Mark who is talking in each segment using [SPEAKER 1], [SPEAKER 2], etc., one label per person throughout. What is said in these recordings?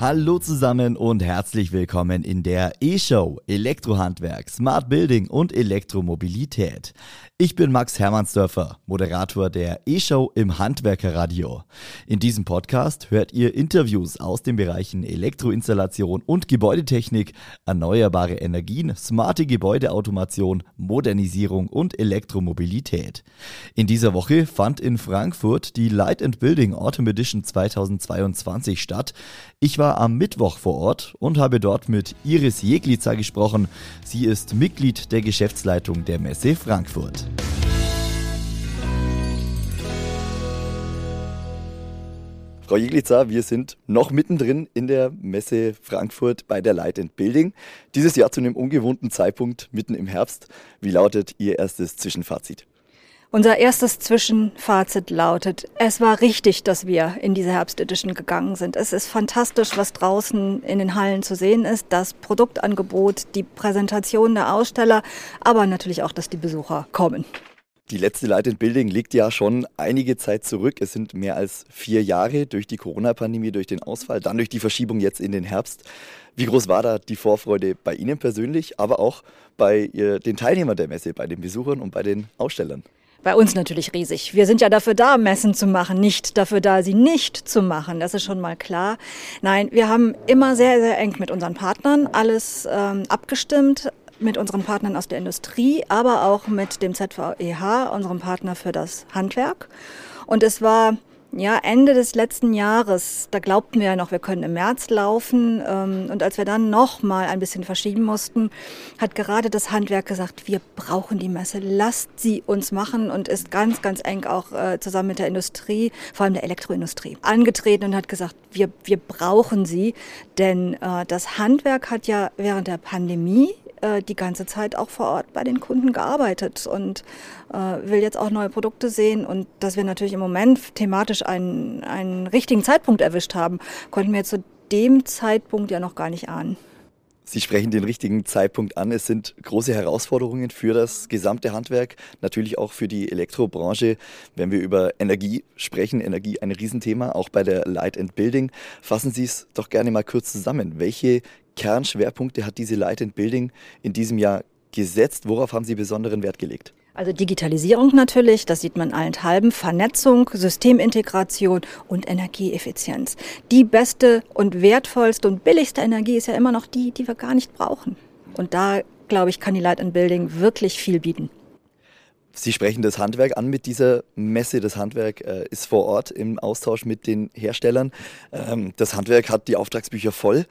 [SPEAKER 1] Hallo zusammen und herzlich willkommen in der E-Show Elektrohandwerk, Smart Building und Elektromobilität. Ich bin Max Hermannsdörfer, Moderator der E-Show im Handwerkerradio. In diesem Podcast hört ihr Interviews aus den Bereichen Elektroinstallation und Gebäudetechnik, erneuerbare Energien, smarte Gebäudeautomation, Modernisierung und Elektromobilität. In dieser Woche fand in Frankfurt die Light and Building Autumn Edition 2022 statt. Ich war am Mittwoch vor Ort und habe dort mit Iris Jeglitzer gesprochen. Sie ist Mitglied der Geschäftsleitung der Messe Frankfurt. Frau Jeglitzer, wir sind noch mittendrin in der Messe Frankfurt bei der Light and Building. Dieses Jahr zu einem ungewohnten Zeitpunkt mitten im Herbst. Wie lautet Ihr erstes Zwischenfazit?
[SPEAKER 2] Unser erstes Zwischenfazit lautet, es war richtig, dass wir in diese Herbstedition gegangen sind. Es ist fantastisch, was draußen in den Hallen zu sehen ist, das Produktangebot, die Präsentation der Aussteller, aber natürlich auch, dass die Besucher kommen.
[SPEAKER 1] Die letzte Light and Building liegt ja schon einige Zeit zurück. Es sind mehr als vier Jahre durch die Corona-Pandemie, durch den Ausfall, dann durch die Verschiebung jetzt in den Herbst. Wie groß war da die Vorfreude bei Ihnen persönlich, aber auch bei den Teilnehmern der Messe, bei den Besuchern und bei den Ausstellern?
[SPEAKER 2] Bei uns natürlich riesig. Wir sind ja dafür da, Messen zu machen, nicht dafür da, sie nicht zu machen. Das ist schon mal klar. Nein, wir haben immer sehr, sehr eng mit unseren Partnern alles ähm, abgestimmt, mit unseren Partnern aus der Industrie, aber auch mit dem ZVEH, unserem Partner für das Handwerk. Und es war ja, Ende des letzten Jahres, da glaubten wir ja noch, wir können im März laufen. Ähm, und als wir dann noch mal ein bisschen verschieben mussten, hat gerade das Handwerk gesagt, wir brauchen die Messe, lasst sie uns machen und ist ganz, ganz eng auch äh, zusammen mit der Industrie, vor allem der Elektroindustrie, angetreten und hat gesagt, wir, wir brauchen sie. Denn äh, das Handwerk hat ja während der Pandemie äh, die ganze Zeit auch vor Ort bei den Kunden gearbeitet und äh, will jetzt auch neue Produkte sehen. Und dass wir natürlich im Moment thematisch einen, einen richtigen Zeitpunkt erwischt haben, konnten wir zu dem Zeitpunkt ja noch gar nicht ahnen.
[SPEAKER 1] Sie sprechen den richtigen Zeitpunkt an. Es sind große Herausforderungen für das gesamte Handwerk, natürlich auch für die Elektrobranche. Wenn wir über Energie sprechen, Energie ein Riesenthema, auch bei der Light and Building. Fassen Sie es doch gerne mal kurz zusammen. Welche Kernschwerpunkte hat diese Light and Building in diesem Jahr gesetzt? Worauf haben Sie besonderen Wert gelegt?
[SPEAKER 2] Also Digitalisierung natürlich, das sieht man allenthalben, Vernetzung, Systemintegration und Energieeffizienz. Die beste und wertvollste und billigste Energie ist ja immer noch die, die wir gar nicht brauchen. Und da, glaube ich, kann die Light and Building wirklich viel bieten.
[SPEAKER 1] Sie sprechen das Handwerk an mit dieser Messe. Das Handwerk äh, ist vor Ort im Austausch mit den Herstellern. Ähm, das Handwerk hat die Auftragsbücher voll.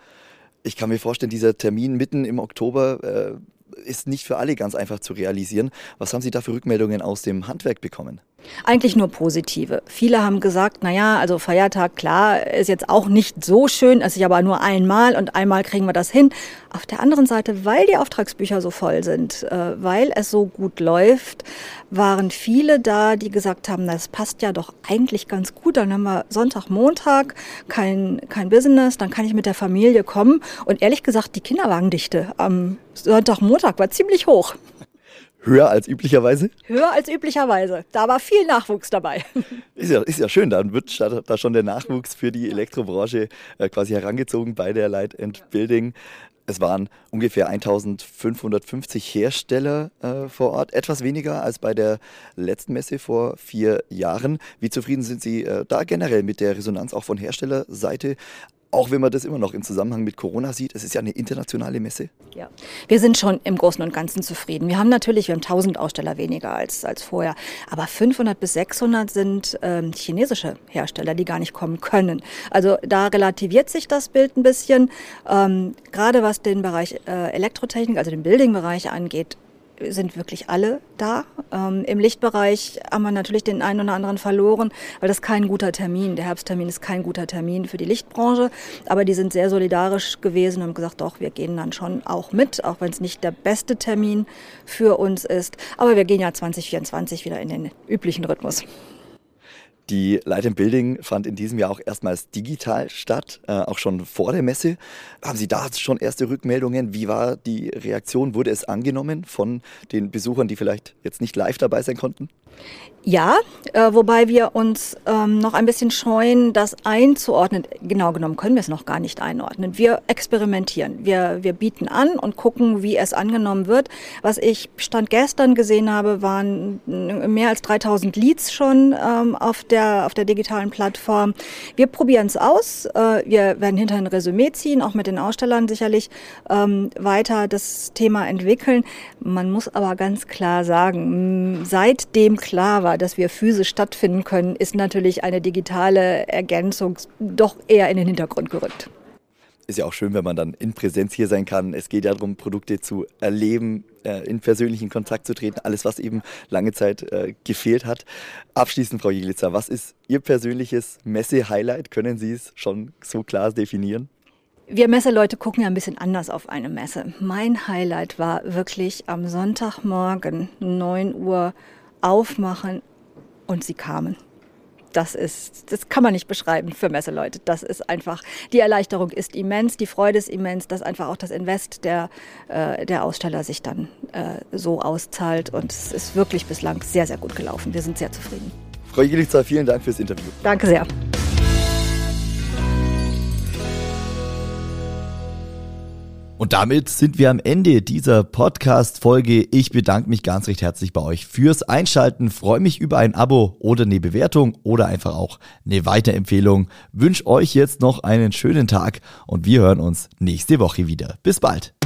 [SPEAKER 1] Ich kann mir vorstellen, dieser Termin mitten im Oktober äh, ist nicht für alle ganz einfach zu realisieren. Was haben Sie da für Rückmeldungen aus dem Handwerk bekommen?
[SPEAKER 2] Eigentlich nur positive. Viele haben gesagt, na ja, also Feiertag, klar, ist jetzt auch nicht so schön, es ist aber nur einmal und einmal kriegen wir das hin. Auf der anderen Seite, weil die Auftragsbücher so voll sind, äh, weil es so gut läuft, waren viele da, die gesagt haben, das passt ja doch eigentlich ganz gut. Dann haben wir Sonntag, Montag kein, kein Business, dann kann ich mit der Familie kommen. Und ehrlich gesagt, die Kinderwagendichte am Sonntag, Montag war ziemlich hoch.
[SPEAKER 1] Höher als üblicherweise?
[SPEAKER 2] Höher als üblicherweise. Da war viel Nachwuchs dabei.
[SPEAKER 1] Ist ja, ist ja schön, dann wird da schon der Nachwuchs für die Elektrobranche äh, quasi herangezogen bei der Light and Building. Es waren ungefähr 1550 Hersteller äh, vor Ort, etwas weniger als bei der letzten Messe vor vier Jahren. Wie zufrieden sind Sie äh, da generell mit der Resonanz auch von Herstellerseite? Auch wenn man das immer noch im Zusammenhang mit Corona sieht, es ist ja eine internationale Messe.
[SPEAKER 2] Ja, wir sind schon im Großen und Ganzen zufrieden. Wir haben natürlich, wir haben 1000 Aussteller weniger als, als vorher, aber 500 bis 600 sind ähm, chinesische Hersteller, die gar nicht kommen können. Also da relativiert sich das Bild ein bisschen. Ähm, gerade was den Bereich äh, Elektrotechnik, also den Building-Bereich angeht, sind wirklich alle da. Ähm, Im Lichtbereich haben wir natürlich den einen oder anderen verloren, weil das kein guter Termin, der Herbsttermin ist kein guter Termin für die Lichtbranche. Aber die sind sehr solidarisch gewesen und haben gesagt, doch, wir gehen dann schon auch mit, auch wenn es nicht der beste Termin für uns ist. Aber wir gehen ja 2024 wieder in den üblichen Rhythmus.
[SPEAKER 1] Die Light and Building fand in diesem Jahr auch erstmals digital statt, äh, auch schon vor der Messe. Haben Sie da schon erste Rückmeldungen? Wie war die Reaktion? Wurde es angenommen von den Besuchern, die vielleicht jetzt nicht live dabei sein konnten?
[SPEAKER 2] Ja, äh, wobei wir uns ähm, noch ein bisschen scheuen, das einzuordnen. Genau genommen können wir es noch gar nicht einordnen. Wir experimentieren. Wir, wir bieten an und gucken, wie es angenommen wird. Was ich Stand gestern gesehen habe, waren mehr als 3000 Leads schon ähm, auf, der, auf der digitalen Plattform. Wir probieren es aus. Äh, wir werden hinterher ein Resümee ziehen, auch mit den Ausstellern sicherlich ähm, weiter das Thema entwickeln. Man muss aber ganz klar sagen, seitdem klar war, dass wir physisch stattfinden können, ist natürlich eine digitale Ergänzung doch eher in den Hintergrund gerückt.
[SPEAKER 1] Ist ja auch schön, wenn man dann in Präsenz hier sein kann. Es geht ja darum, Produkte zu erleben, äh, in persönlichen Kontakt zu treten, alles, was eben lange Zeit äh, gefehlt hat. Abschließend, Frau Jiglitzer, was ist Ihr persönliches Messe-Highlight? Können Sie es schon so klar definieren?
[SPEAKER 2] Wir Messeleute gucken ja ein bisschen anders auf eine Messe. Mein Highlight war wirklich am Sonntagmorgen 9 Uhr aufmachen und sie kamen. Das ist, das kann man nicht beschreiben für Messeleute. Das ist einfach, die Erleichterung ist immens, die Freude ist immens, dass einfach auch das Invest der, äh, der Aussteller sich dann äh, so auszahlt. Und es ist wirklich bislang sehr, sehr gut gelaufen. Wir sind sehr zufrieden.
[SPEAKER 1] Frau Jelica, vielen Dank fürs Interview.
[SPEAKER 2] Danke sehr.
[SPEAKER 1] Und damit sind wir am Ende dieser Podcast-Folge. Ich bedanke mich ganz recht herzlich bei euch fürs Einschalten. Freue mich über ein Abo oder eine Bewertung oder einfach auch eine Weiterempfehlung. Wünsche euch jetzt noch einen schönen Tag und wir hören uns nächste Woche wieder. Bis bald.